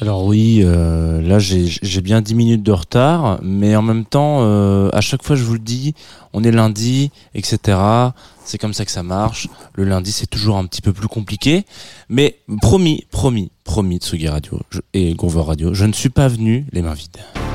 Alors oui, euh, là j'ai bien 10 minutes de retard, mais en même temps, euh, à chaque fois je vous le dis, on est lundi, etc. C'est comme ça que ça marche. Le lundi c'est toujours un petit peu plus compliqué, mais promis, promis, promis Tsugi Radio et Groover Radio, je ne suis pas venu les mains vides.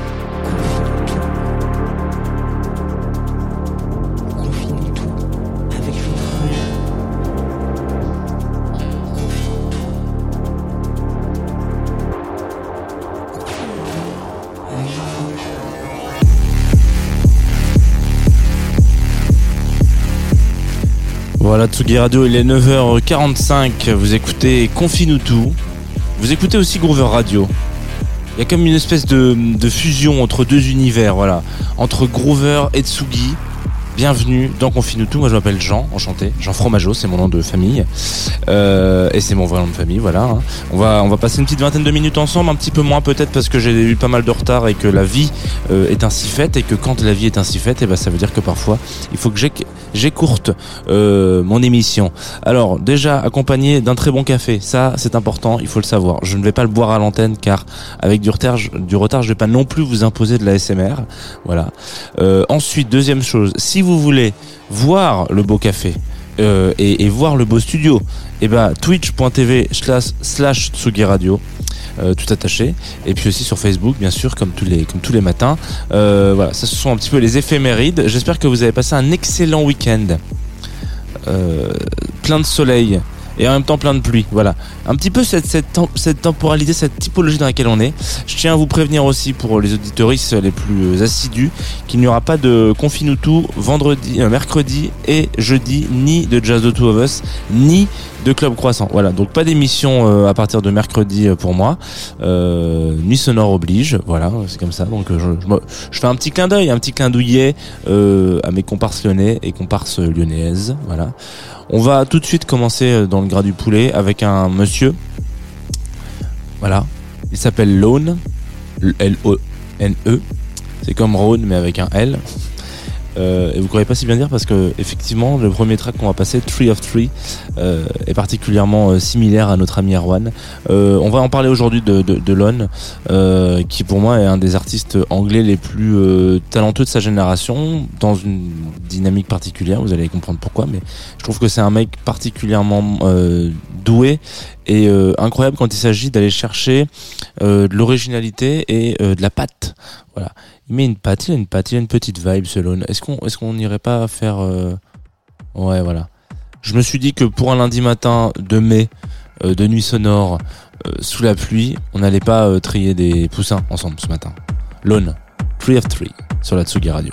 Voilà Tsugi Radio, il est 9h45, vous écoutez Confine tout. Vous écoutez aussi Groover Radio. Il y a comme une espèce de, de fusion entre deux univers, voilà. Entre Groover et Tsugi. Bienvenue dans Confine tout. Moi je m'appelle Jean, enchanté. Jean Fromageau, c'est mon nom de famille. Euh, et c'est mon vrai nom de famille, voilà. hein. On va, on va passer une petite vingtaine de minutes ensemble, un petit peu moins peut-être parce que j'ai eu pas mal de retard et que la vie euh, est ainsi faite et que quand la vie est ainsi faite, et ben ça veut dire que parfois il faut que j'éc- j'écourte euh, mon émission. Alors déjà accompagné d'un très bon café, ça c'est important, il faut le savoir. Je ne vais pas le boire à l'antenne car avec du retard, je- du retard, je vais pas non plus vous imposer de la SMR. Voilà. Euh, ensuite, deuxième chose, si vous voulez voir le beau café euh, et, voir le beau studio, et ben twitch.tv slash Tsugi Radio. euh, tout attaché. Et puis aussi sur Facebook bien sûr comme tous les comme tous les matins. Euh, voilà ça ce sont un petit peu les éphémérides. J'espère que vous avez passé un excellent week-end. Plein de soleil et en même temps plein de pluie. Voilà. Un petit peu cette, cette, cette temporalité, cette typologie dans laquelle on est. Je tiens à vous prévenir aussi pour les auditoristes les plus assidus qu'il n'y aura pas de Confinutu vendredi, euh, mercredi et jeudi, ni de Jazz the Two of Us, ni de Club Croissant. Voilà. Donc pas d'émission euh, à partir de mercredi euh, pour moi. Euh, nuit sonore oblige. Voilà. C'est comme ça. Donc je, je, je fais un petit clin d'œil, un petit clin douillet euh, à mes comparses lyonnais et comparses lyonnaises. Voilà. On va tout de suite commencer euh, dans le gras du poulet avec un monsieur. Voilà. Il s'appelle Lone. L-O-N-E. C'est comme Rhône mais avec un L. Euh, et vous ne croyez pas si bien dire parce que effectivement le premier track qu'on va passer, Tree of Tree, euh, est particulièrement euh, similaire à notre ami Erwan. Euh, on va en parler aujourd'hui de, de, de Lone, euh, qui pour moi est un des artistes anglais les plus talentueux de sa génération, dans une dynamique particulière. Vous allez comprendre pourquoi, mais je trouve que c'est un mec particulièrement doué et incroyable quand il s'agit d'aller chercher de l'originalité et de la patte. Voilà. Met une patte, il a une patte, il a une petite vibe. Est-ce qu'on est-ce qu'on n'irait pas faire euh, Ouais, voilà. Je me suis dit que pour un lundi matin de mai euh, de nuit sonore euh, sous la pluie, on n'allait pas trier des poussins ensemble ce matin. Lone, Tree of Tree sur la Tsugi Radio.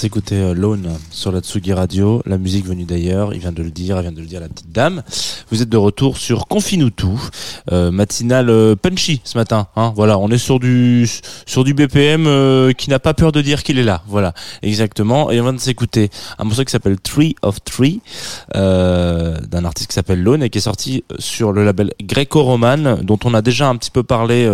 S'écouter euh, Lone sur la Tsugi Radio, la musique venue d'ailleurs, il vient de le dire, il vient de le dire la petite dame. Vous êtes de retour sur Confinutu, euh, matinale euh, punchy ce matin. Hein, voilà, on est sur du sur du BPM euh, qui n'a pas peur de dire qu'il est là. Voilà, exactement. Et on vient de s'écouter un morceau qui s'appelle Tree of Tree euh, d'un artiste qui s'appelle Lone et qui est sorti sur le label Greco-Roman, dont on a déjà un petit peu parlé.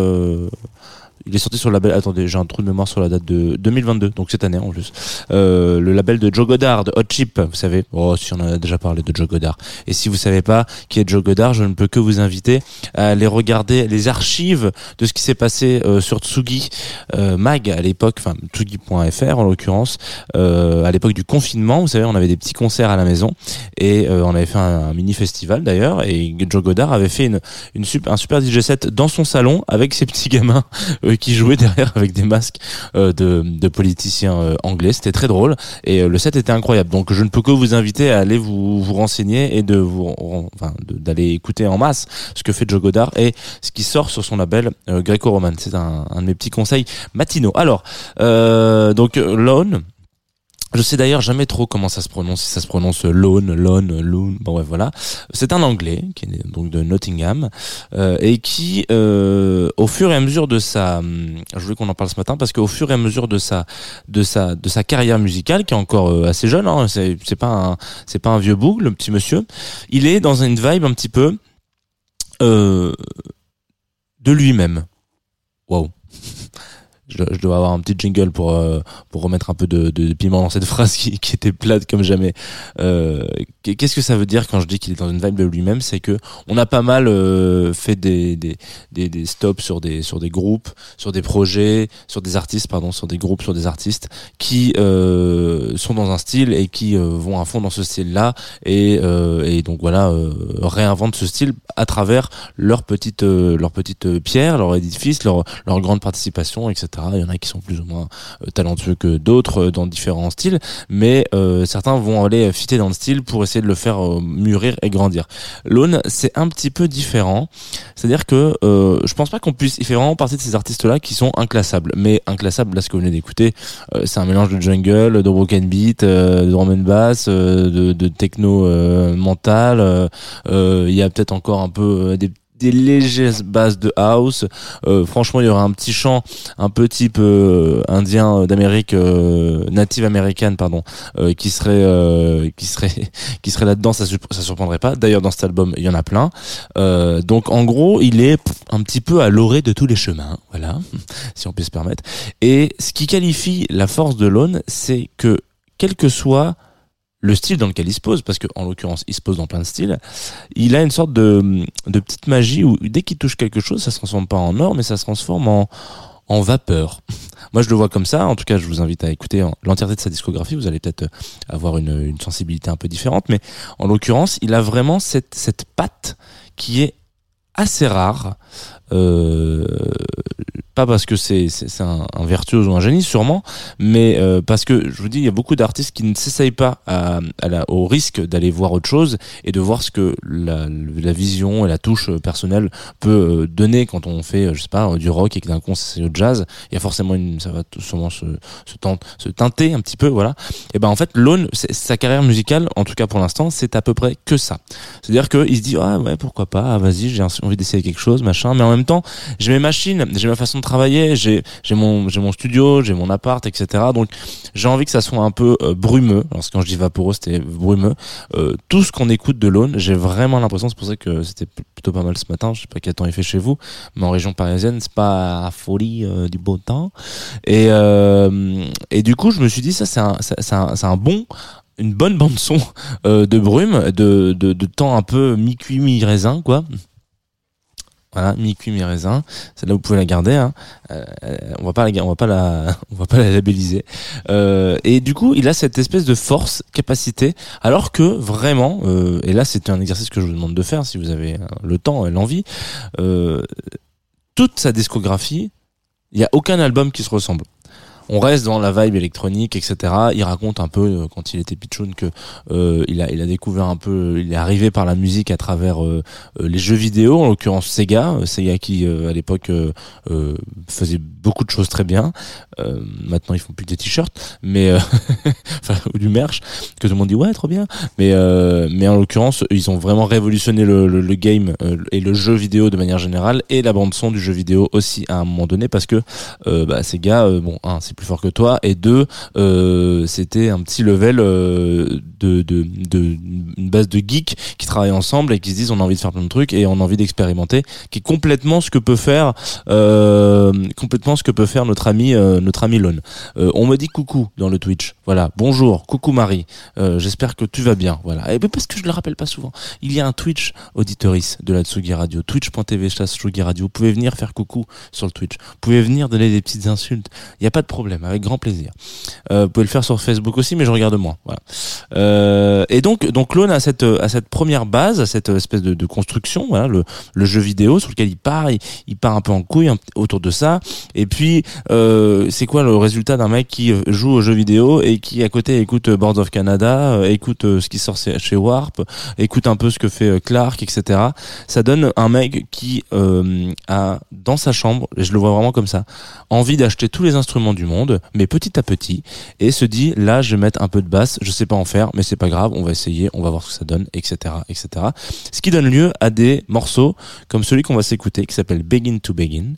Il est sorti sur le label. Attendez, j'ai un trou de mémoire sur la date de 2022, donc cette année en plus. Euh, le label de Joe Goddard, Hot Chip, vous savez. Oh, si on en a déjà parlé de Joe Goddard. Et si vous savez pas qui est Joe Goddard, je ne peux que vous inviter à aller regarder les archives de ce qui s'est passé euh, sur Tsugi euh, Mag à l'époque, enfin Tsugi.fr en l'occurrence, euh, à l'époque du confinement. Vous savez, on avait des petits concerts à la maison et euh, on avait fait un, mini festival d'ailleurs. Et Joe Goddard avait fait une, une super, un super DJ set dans son salon avec ses petits gamins qui jouaient derrière avec des masques euh, de, de politiciens euh, anglais. C'était très drôle et euh, le set était incroyable. Donc je ne peux que vous inviter à aller vous, vous renseigner et de vous, enfin, d'aller écouter en masse ce que fait Joe Goddard et ce qui sort sur son label euh, Greco-Roman. C'est un, un de mes petits conseils matinaux. Alors, euh, donc Lone. Je sais d'ailleurs jamais trop comment ça se prononce, si ça se prononce Lone, Lone, Loon, bon ouais voilà. C'est un anglais qui est donc de Nottingham euh, et qui, euh, au fur et à mesure de sa, hum, je voulais qu'on en parle ce matin parce qu'au fur et à mesure de sa, de sa, de sa carrière musicale qui est encore euh, assez jeune, hein, c'est c'est pas un, c'est pas un vieux boug le petit monsieur, il est dans une vibe un petit peu euh, de lui-même. Waouh. Je, dois avoir un petit jingle pour euh, pour remettre un peu de, de, piment dans cette phrase qui, qui était plate comme jamais. Euh, Qu'est-ce que ça veut dire quand je dis qu'il est dans une vibe de lui-même? C'est que on a pas mal euh, fait des, des, des, des stops sur des sur des groupes, sur des projets, sur des artistes, pardon, sur des groupes, sur des artistes qui euh, sont dans un style et qui euh, vont à fond dans ce style-là et, euh, et donc voilà réinventent ce style à travers leur petite leur petite pierre, leur édifice, leur leur grande participation, etc. Il y en a qui sont plus ou moins euh, talentueux que d'autres euh, dans différents styles, mais euh, certains vont aller fitter dans le style pour essayer de le faire mûrir et grandir. Lone, c'est un petit peu différent, c'est-à-dire que euh, je pense pas qu'on puisse, il fait vraiment partie de ces artistes-là qui sont inclassables, mais inclassables, là ce que vous venez d'écouter, euh, c'est un mélange de jungle, de broken beat, euh, de drum and bass, de, de techno mental, il y a peut-être encore un peu des des légères bases de house. Euh, franchement, il y aura un petit chant un peu type euh, indien euh, d'Amérique native américaine, pardon, qui serait qui serait qui serait là-dedans. Ça ça surprendrait pas. D'ailleurs, dans cet album, il y en a plein. Donc, en gros, il est un petit peu à l'orée de tous les chemins, voilà, si on peut se permettre. Et ce qui qualifie la force de Lone, c'est que quel que soit le style dans lequel il se pose, parce que en l'occurrence il se pose dans plein de styles, il a une sorte de, de petite magie où dès qu'il touche quelque chose, ça se transforme pas en or, mais ça se transforme en, en vapeur. Moi je le vois comme ça, en tout cas je vous invite à écouter en- l'entièreté de sa discographie, vous allez peut-être euh, avoir une, une sensibilité un peu différente, mais en l'occurrence il a vraiment cette, cette patte qui est assez rare. Euh, pas parce que c'est un, un virtuose ou un génie sûrement, mais euh, parce que je vous dis il y a beaucoup d'artistes qui ne s'essayent pas au risque d'aller voir autre chose et de voir ce que la, vision et la touche personnelle peut euh, donner quand on fait je sais pas du rock et que d'un coup on s'essaye au jazz. Il y a forcément une ça va sûrement se teinter un petit peu voilà. Et ben en fait Lone sa carrière musicale en tout cas pour l'instant c'est à peu près que ça. C'est-à-dire qu'il se dit ah ouais pourquoi pas ah, vas-y j'ai envie d'essayer quelque chose machin mais en même temps j'ai mes machines j'ai ma façon de travailler j'ai mon studio j'ai mon appart etc donc j'ai envie que ça soit un peu euh, brumeux. Alors quand je dis vaporeux c'était brumeux. Euh, tout ce qu'on écoute de l'aune j'ai vraiment l'impression c'est pour ça que c'était plutôt pas mal ce matin. Je sais pas quel temps il fait chez vous mais en région parisienne c'est pas la folie euh, du beau temps. Et euh, et du coup je me suis dit ça c'est un bon une bonne bande son de brume de, de temps un peu mi cuit mi raisin quoi voilà, mi-cuit, mi-raisin. Celle-là, vous pouvez la garder. Hein. Euh, on va pas la, on va pas la, on va pas la labelliser. Euh, et du coup, il a cette espèce de force, capacité, alors que vraiment, euh, et là, c'est un exercice que je vous demande de faire si vous avez euh, le temps et l'envie. Euh, toute sa discographie, il y a aucun album qui se ressemble. On reste dans la vibe électronique, etc. Il raconte un peu euh, quand il était pitchoun que euh, il a il a découvert un peu, il est arrivé par la musique à travers euh, euh, les jeux vidéo, en l'occurrence Sega, euh, Sega qui euh, à l'époque euh, euh, faisait beaucoup de choses très bien. Euh, maintenant ils font plus des t-shirts, mais euh, ou du merch que tout le monde dit ouais trop bien. Mais euh, mais en l'occurrence ils ont vraiment révolutionné le, game euh, et le jeu vidéo de manière générale et la bande son du jeu vidéo aussi à un moment donné parce que euh, bah, Sega euh, bon c'est plus fort que toi. Et deux euh, c'était un petit level euh, de, de, de une base de geeks qui travaillent ensemble et qui se disent on a envie de faire plein de trucs et on a envie d'expérimenter qui est complètement ce que peut faire euh, complètement ce que peut faire notre ami euh, notre ami Lone. Euh, on me dit coucou dans le Twitch. Voilà. Bonjour. Coucou Marie. Euh, j'espère que tu vas bien. Voilà. Et ben, parce que je le rappelle pas souvent. Il y a un Twitch auditoris de la Tsugi Radio. Twitch.tv slash Radio. Vous pouvez venir faire coucou sur le Twitch. Vous pouvez venir donner des petites insultes. Il n'y a pas de problème avec grand plaisir. Euh, vous pouvez le faire sur Facebook aussi mais je regarde moins voilà. Euh, et donc donc Lone a cette première base à cette espèce de, construction voilà le, jeu vidéo sur lequel il part il, part un peu en couille autour de ça. Et puis euh, c'est quoi le résultat d'un mec qui joue aux jeux vidéo et qui à côté écoute Boards of Canada écoute ce qui sort chez Warp écoute un peu ce que fait Clark etc ça donne un mec qui a dans sa chambre et je le vois vraiment comme ça envie d'acheter tous les instruments du monde mais petit à petit et se dit là je vais mettre un peu de basse je sais pas en faire mais c'est pas grave on va essayer on va voir ce que ça donne etc etc ce qui donne lieu à des morceaux comme celui qu'on va s'écouter qui s'appelle Begin to Begin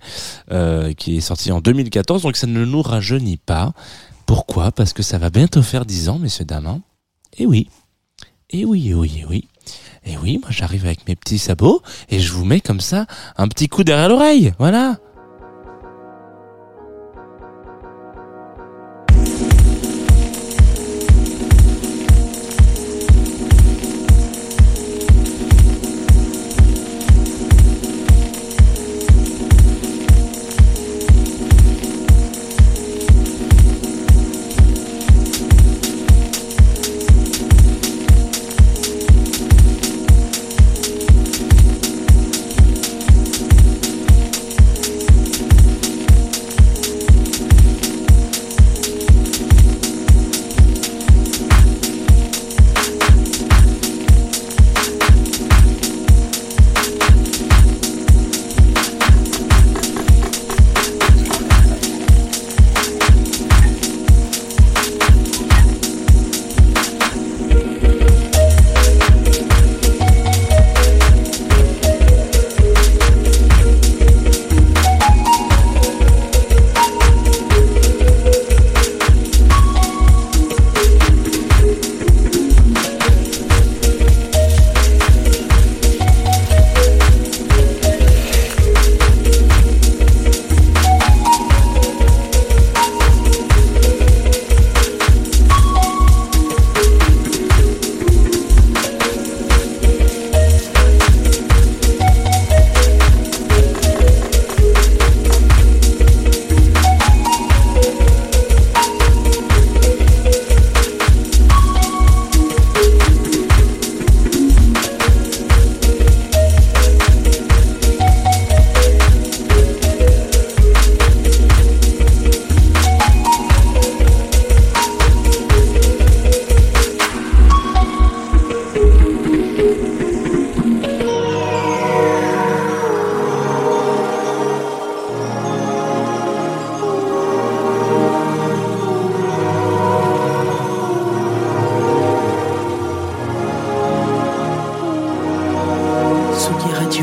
euh, qui est sorti en 2014 donc ça ne nous rajeunit pas. Pourquoi? Parce que ça va bientôt faire 10 ans messieurs dames hein. et oui. Et oui et oui et oui. Et oui moi j'arrive avec mes petits sabots et je vous mets comme ça un petit coup derrière l'oreille voilà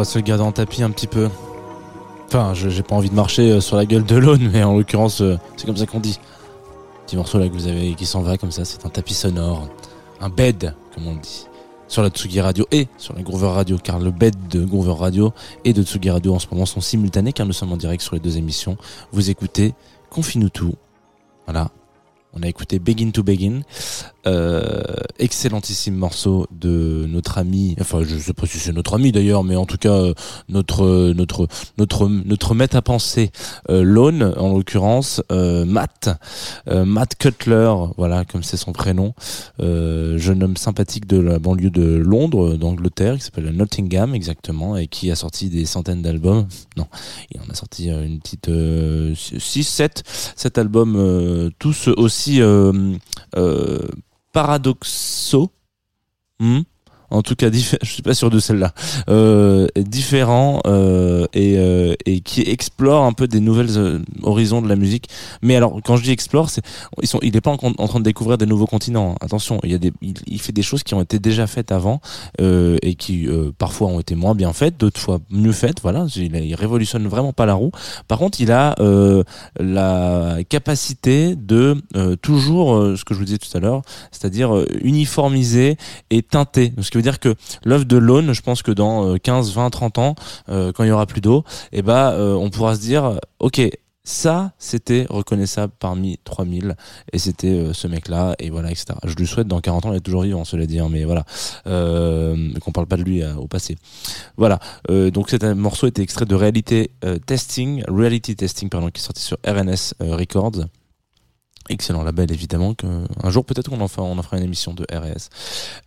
Va se garder en tapis un petit peu. Enfin, j'ai pas envie de marcher euh, sur la gueule de l'aune, mais en l'occurrence, euh, c'est comme ça qu'on dit. Petit morceau là que vous avez qui s'en va comme ça, c'est un tapis sonore, un bed, comme on dit, sur la Tsugi Radio et sur la Groover Radio, car le bed de Groover Radio et de Tsugi Radio en ce moment sont simultanés, car nous sommes en direct sur les deux émissions. Vous écoutez Confine-nous tout. Voilà. On a écouté Begin to Begin, euh, excellentissime morceau de notre ami, enfin je sais pas si c'est notre ami d'ailleurs, mais en tout cas euh, notre euh, notre notre notre maître à penser, Lone en l'occurrence, Matt, Matt Cutler, voilà comme c'est son prénom, jeune homme sympathique de la banlieue de Londres, d'Angleterre, qui s'appelle Nottingham exactement, et qui a sorti des centaines d'albums. Non, il en a sorti une petite 6, 7, 7 albums, tous aussi euh, euh, paradoxaux. Hmm en tout cas, je suis pas sûr de celle-là. Euh, différents euh, et, euh, et qui explore un peu des nouvelles euh, horizons de la musique. Mais alors, quand je dis explore, c'est ils sont, il est pas en, en train de découvrir des nouveaux continents. Attention, il y a des, il, il fait des choses qui ont été déjà faites avant euh, et qui euh, parfois ont été moins bien faites, d'autres fois mieux faites. Voilà, il, il révolutionne vraiment pas la roue. Par contre, il a la capacité de toujours, ce que je vous disais tout à l'heure, c'est-à-dire uniformiser et teinter. Veut dire que l'œuvre de Lone, je pense que dans euh, 15, 20, 30 ans, euh, quand il y aura plus d'eau, eh ben, euh, on pourra se dire, ok, ça, c'était reconnaissable parmi 3000 et c'était euh, ce mec-là et voilà, etc. Je lui souhaite dans 40 ans, il est toujours vivant, cela dit, hein, mais voilà, euh, qu'on parle pas de lui euh, au passé. Voilà, euh, donc cet morceau était extrait de Reality euh, Testing, Reality Testing, pardon, qui est sorti sur RNS euh, Records. Excellent label évidemment que un jour peut-être qu'on en fera on en fera une émission de RS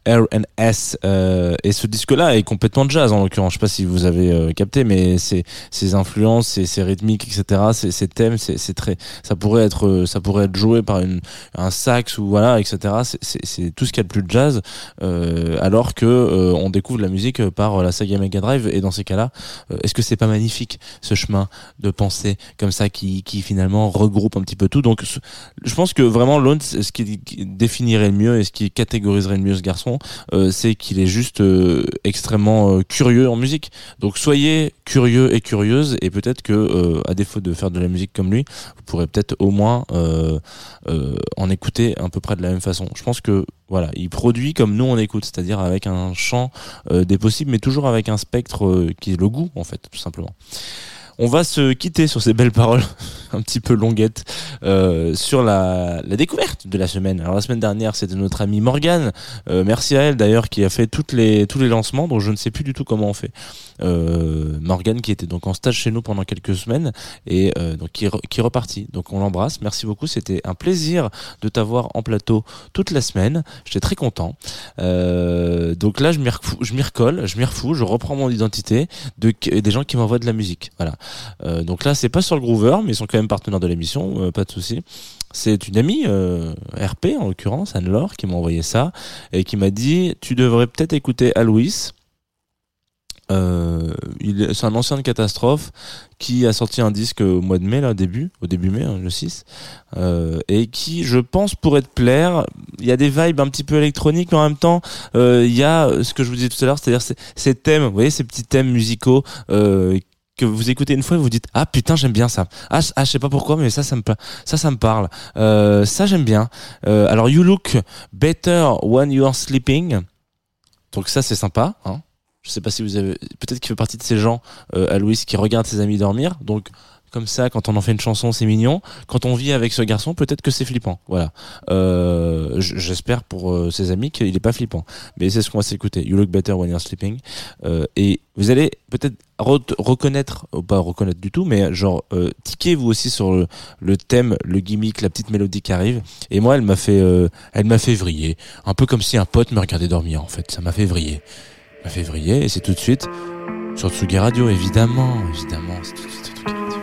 RNS euh, et ce disque là est complètement jazz en l'occurrence. Je sais pas si vous avez euh, capté mais c'est ses influences ses, ses rythmiques etc ses, ses thèmes c'est très ça pourrait être euh, ça pourrait être joué par une un sax ou voilà etc c'est- tout ce qu'il y a de plus jazz euh, alors que euh, on découvre la musique par la saga Mega Drive et dans ces cas là est-ce que c'est pas magnifique ce chemin de pensée comme ça qui qui finalement regroupe un petit peu tout? Donc je pense que vraiment Lone, ce qui définirait le mieux et ce qui catégoriserait le mieux ce garçon, euh, c'est qu'il est juste euh, extrêmement euh, curieux en musique. Donc soyez curieux et curieuse et peut-être que à défaut de faire de la musique comme lui, vous pourrez peut-être au moins en écouter à peu près de la même façon. Je pense que voilà, il produit comme nous on écoute, c'est-à-dire avec un champ des possibles, mais toujours avec un spectre qui est le goût en fait, tout simplement. On va se quitter sur ces belles paroles un petit peu longuettes euh, sur la, découverte de la semaine. Alors la semaine dernière, c'était notre amie Morgane. Euh, merci à elle d'ailleurs qui a fait toutes les tous les lancements, dont je ne sais plus du tout comment on fait. Euh, Morgane qui était donc en stage chez nous pendant quelques semaines et euh, donc qui, re- qui est reparti. Donc on l'embrasse. Merci beaucoup. C'était un plaisir de t'avoir en plateau toute la semaine. J'étais très content. Euh, donc là, je m'y refou- je m'y recolle, je m'y refous, je reprends mon identité de des gens qui m'envoient de la musique. Voilà. Euh, donc là, c'est pas sur le Groover, mais ils sont quand même partenaires de l'émission, euh, pas de souci. C'est une amie, euh, RP en l'occurrence, Anne-Laure, qui m'a envoyé ça et qui m'a dit tu devrais peut-être écouter Aloïs. Euh, c'est un ancien de catastrophe qui a sorti un disque au mois de mai là début au début mai hein, le 6 euh, et qui je pense pourrait te plaire. Il y a des vibes un petit peu électroniques mais en même temps euh, il y a ce que je vous disais tout à l'heure c'est-à-dire ces, thèmes vous voyez ces petits thèmes musicaux euh, que vous écoutez une fois et vous dites ah putain j'aime bien ça. Ah, ah je sais pas pourquoi mais ça ça me ça ça me parle. Euh, ça j'aime bien. Euh, alors you look better when you are sleeping. Donc ça c'est sympa. Hein. Je sais pas si vous avez, peut-être qu'il fait partie de ces gens euh, à Louis qui regardent ses amis dormir. Donc comme ça, quand on en fait une chanson, c'est mignon. Quand on vit avec ce garçon, peut-être que c'est flippant. Voilà. Euh, J'espère pour euh, ses amis qu'il est pas flippant. Mais c'est ce qu'on va s'écouter. You look better when you're sleeping. Euh, et vous allez peut-être re- reconnaître, ou pas reconnaître du tout, mais genre euh, tiquer vous aussi sur le, thème, le gimmick, la petite mélodie qui arrive. Et moi, elle m'a fait, euh, elle m'a fait vriller, un peu comme si un pote me regardait dormir en fait. Ça m'a fait vriller, vriller. Et c'est tout de suite sur Tsugi Radio, évidemment, évidemment, c'est tout de suite sur.